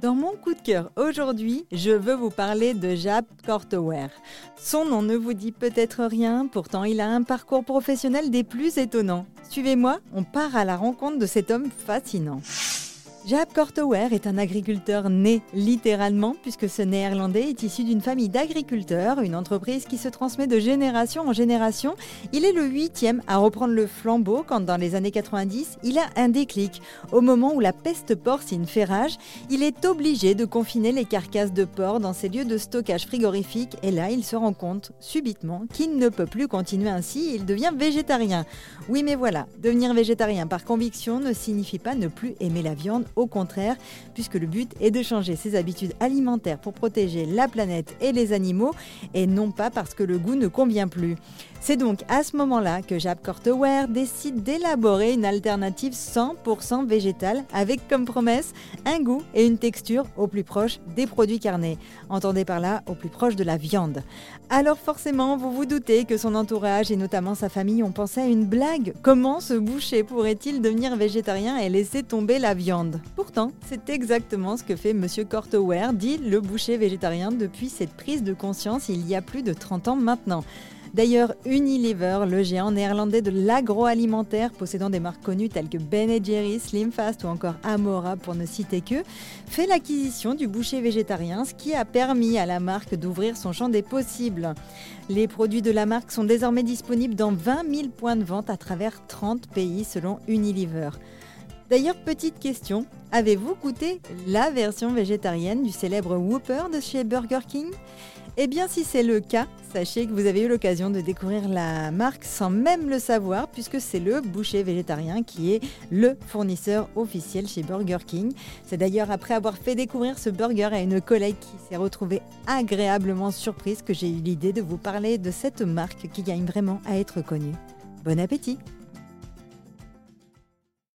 Dans mon coup de cœur aujourd'hui, je veux vous parler de Jap Korteware. Son nom ne vous dit peut-être rien, pourtant il a un parcours professionnel des plus étonnants. Suivez-moi, on part à la rencontre de cet homme fascinant. Jaap Korteware est un agriculteur né littéralement puisque ce néerlandais est issu d'une famille d'agriculteurs, une entreprise qui se transmet de génération en génération. Il est le huitième à reprendre le flambeau quand dans les années 90, il a un déclic. Au moment où la peste porcine fait rage, il est obligé de confiner les carcasses de porc dans ses lieux de stockage frigorifique et là il se rend compte subitement qu'il ne peut plus continuer ainsi, il devient végétarien. Oui mais voilà, devenir végétarien par conviction ne signifie pas ne plus aimer la viande au contraire, puisque le but est de changer ses habitudes alimentaires pour protéger la planète et les animaux, et non pas parce que le goût ne convient plus. C'est donc à ce moment-là que Jap Korteware décide d'élaborer une alternative 100% végétale avec comme promesse un goût et une texture au plus proche des produits carnés. Entendez par là au plus proche de la viande. Alors forcément, vous vous doutez que son entourage et notamment sa famille ont pensé à une blague. Comment ce boucher pourrait-il devenir végétarien et laisser tomber la viande? Pourtant, c'est exactement ce que fait Monsieur Korteware, dit le boucher végétarien depuis cette prise de conscience il y a plus de 30 ans maintenant. D'ailleurs, Unilever, le géant néerlandais de l'agroalimentaire possédant des marques connues telles que Ben Jerry, Slimfast ou encore Amora pour ne citer que, fait l'acquisition du boucher végétarien, ce qui a permis à la marque d'ouvrir son champ des possibles. Les produits de la marque sont désormais disponibles dans 20 000 points de vente à travers 30 pays selon Unilever. D'ailleurs, petite question, avez-vous goûté la version végétarienne du célèbre Whopper de chez Burger King? Eh bien, si c'est le cas, sachez que vous avez eu l'occasion de découvrir la marque sans même le savoir, puisque c'est le boucher végétarien qui est le fournisseur officiel chez Burger King. C'est d'ailleurs après avoir fait découvrir ce burger à une collègue qui s'est retrouvée agréablement surprise que j'ai eu l'idée de vous parler de cette marque qui gagne vraiment à être connue. Bon appétit